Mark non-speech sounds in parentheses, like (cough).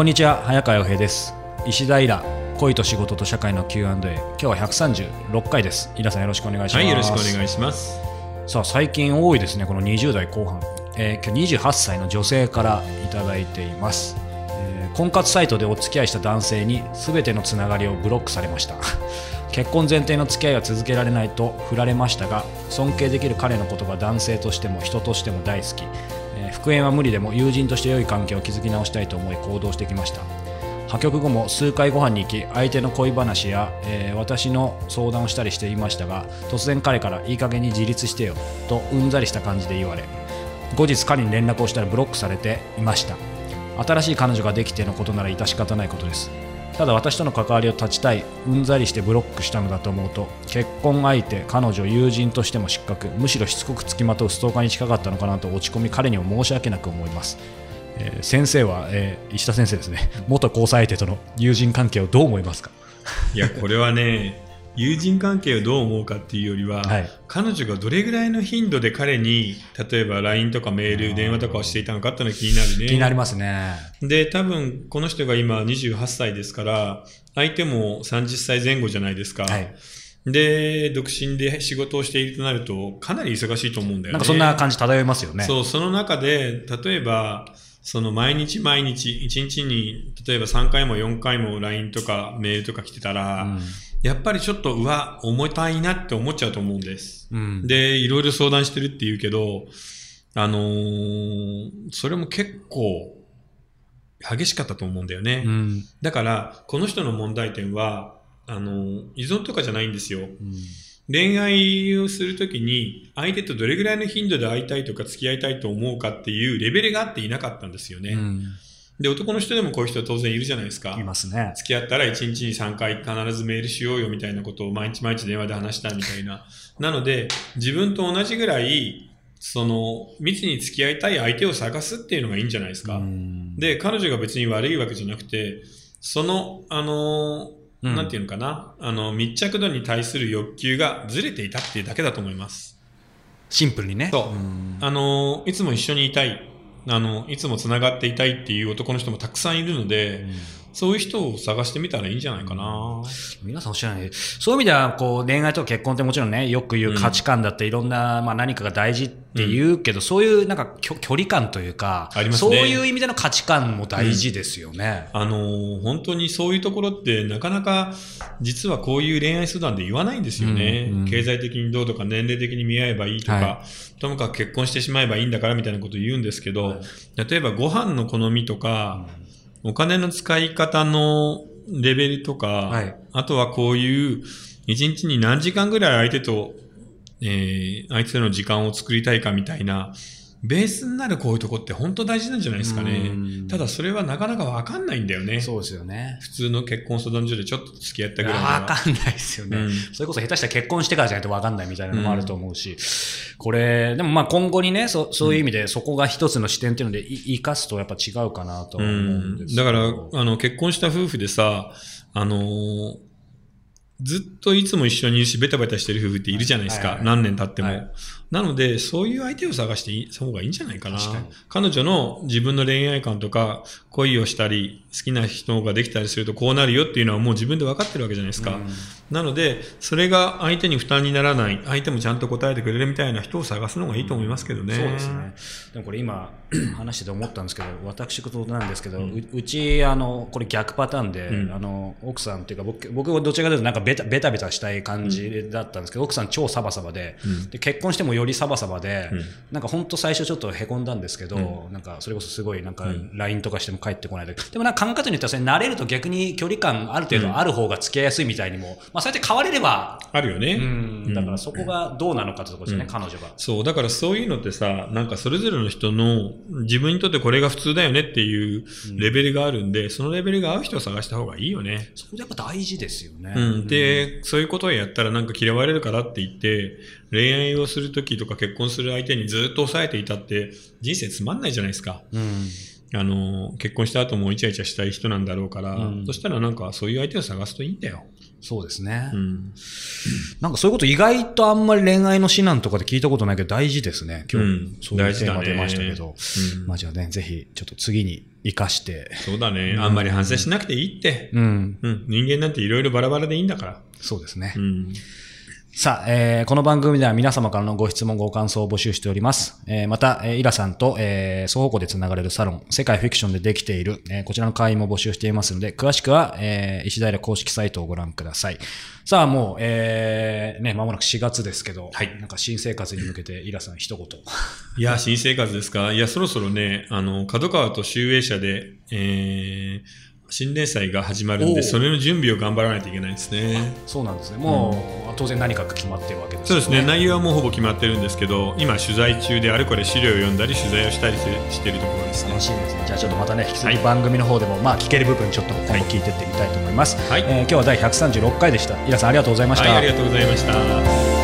こんにちは早川洋平です。石平恋と仕事と社会の Q&A 今日は136回です。井田さんよろしくお願いします。はい、よろしくお願いします。さあ最近多いですねこの20代後半、えー今日28歳の女性からいただいています、えー婚活サイトでお付き合いした男性に全てのつながりをブロックされました。(laughs) 結婚前提の付き合いが続けられないと振られましたが尊敬できる彼のことが男性としても人としても大好き、復縁は無理でも友人として良い関係を築き直したいと思い行動してきました。破局後も数回ご飯に行き相手の恋話や、えー私の相談をしたりしていましたが突然彼からいい加減に自立してよとうんざりした感じで言われ後日彼に連絡をしたらブロックされていました。新しい彼女ができてのことなら致し方ないことです。ただ私との関わりを断ちたいうんざりしてブロックしたのだと思うと結婚相手彼女友人としても失格むしろしつこくつきまとうストーカーに近かったのかなと落ち込み彼にも申し訳なく思います。えー先生は、えー石田先生ですね。元交際相手との友人関係をどう思いますか？いや、これはね、友人関係をどう思うかっていうよりは、はい彼女がどれぐらいの頻度で彼に、例えば LINE とかメール、電話とかをしていたのかっていうのが気になるね。気になりますねで、多分、この人が今28歳ですから、相手も30歳前後じゃないですか。はいで、独身で仕事をしているとなると、かなり忙しいと思うんだよね。なんかそんな感じ漂いますよねそう、その中で、例えば、その毎日毎日、1日に、例えば3回も4回も LINE とかメールとか来てたら、うんやっぱりちょっと、うわ、重たいなって思っちゃうと思うんです。うんで、いろいろ相談してるって言うけど、あのーそれも結構、激しかったと思うんだよね。うんだから、この人の問題点は、あのー依存とかじゃないんですよ。うん恋愛をするときに、相手とどれぐらいの頻度で会いたいとか付き合いたいと思うかっていうレベルがあっていなかったんですよね。うんで、男の人でもこういう人は当然いるじゃないですかい。ますね付き合ったら1日に3回必ずメールしようよみたいなことを毎日毎日電話で話したみたいな。(laughs) なので、自分と同じぐらい、その、密に付き合いたい相手を探すっていうのがいいんじゃないですか。うんで、彼女が別に悪いわけじゃなくて、その、あのうんなんていうのかな、あの、密着度に対する欲求がずれていたっていうだけだと思います。シンプルにねそううんあの、いつも一緒にいたい、あの、いつも繋がっていたいっていう男の人もたくさんいるので、そういう人を探してみたらいいんじゃないかな。皆さんおっしゃらないそういう意味ではこう恋愛とか結婚ってもちろんねよく言う価値観だっていろんな、まあ、何かが大事って言うけど、そういうなんか距距離感というかね。そういう意味での価値観も大事ですよね。あの、本当にそういうところってなかなか実はこういう恋愛相談で言わないんですよね。うんうん。経済的にどうとか年齢的に見合えばいいとか、はともかく結婚してしまえばいいんだからみたいなことを言うんですけど、はい。例えばご飯の好みとか、お金の使い方のレベルとか、はいあとはこういう一日に何時間ぐらい相手と、えー、相手との時間を作りたいかみたいな、ベースになるこういうとこって本当大事なんじゃないですかねうん。ただそれはなかなかわかんないんだよね。そうですよね。普通の結婚相談所でちょっと付き合ったぐらいでわは。かんないですよね、うんそれこそ下手したら結婚してからじゃないとわかんないみたいなのもあると思うし、これ、でもまあ今後にね、そそういう意味でそこが一つの視点っていうのでい生かすとやっぱ違うかなと思うんでん。すけどだから、あの、結婚した夫婦でさ、あのーずっといつも一緒にいるし、ベタベタしてる夫婦っているじゃないですか。はいはい何年経っても。はいなので、そういう相手を探していい、その方がいいんじゃないかな。彼女の自分の恋愛観とか、恋をしたり、好きな人ができたりするとこうなるよっていうのはもう自分で分かってるわけじゃないですか。うんなので、それが相手に負担にならない、相手もちゃんと答えてくれるみたいな人を探すのがいいと思いますけどね。そうですね。でもこれ今 (clears throat) 話してて思ったんですけど、私事なんですけど、ううちあのこれ逆パターンで、うんあの奥さんっていうか僕僕はどちらかというとなんかベタベタベタしたい感じだったんですけど、奥さん超サバサバで,、うんで結婚してもよりサバサバで、うん。なんか本当最初ちょっとへこんだんですけど、なんかそれこそすごいなんかうん。LINE とかしても帰ってこないで、でもなんか考え方によってはそれ慣れると逆に距離感ある程度ある方が付き合いやすいみたいにも、まあそうやって変われれば、あるよね。うん、だからそこがどうなのかってところですね、うん。彼女が。そう、だからそういうのってさ、なんかそれぞれの人の自分にとってこれが普通だよねっていうレベルがあるんで、そのレベルが合う人を探した方がいいよね。そこでやっぱ大事ですよね。うん。で、そういうことをやったらなんか嫌われるからって言って、恋愛をするときとか結婚する相手にずっと抑えていたって人生つまんないじゃないですか。うんあの、結婚した後もイチャイチャしたい人なんだろうから、うんそしたらなんかそういう相手を探すといいんだよ。そうですね、うん。なんかそういうこと意外とあんまり恋愛の指南とかで聞いたことないけど大事ですね。今日、うんそういうテーマ出ましたけど。うんまあじゃあね、ぜひちょっと次に活かして。そうだね。あんまり反省しなくていいって。うん、うん。人間なんていろいろバラバラでいいんだから。そうですね。うん。さあ、えーこの番組では皆様からのご質問、ご感想を募集しております。えーまた、えーイラさんと、えー双方向でつながれるサロン、世界フィクションでできている、えーこちらの会員も募集していますので、詳しくは、えー石平公式サイトをご覧ください。さあ、もう、えーね、まもなく4月ですけど、はいなんか新生活に向けて、イラさん一言。いや、新生活ですか？いや、そろそろね、あの、角川と集英社で、えー、新連載が始まるんで、それの準備を頑張らないといけないですね。そうなんですね。もう、当然何かが決まってるわけですよそうですね、内容はもうほぼ決まってるんですけど、今取材中であるこれ資料を読んだり取材をしたりしてしてるところですね楽。しみですね。じゃあちょっとまたね、引き続はいき番組の方でも、まあ聞ける部分ちょっと今後聞いてってみたいと思います。はいえー今日は第136回でした。イラさんありがとうございました。はい、ありがとうございました。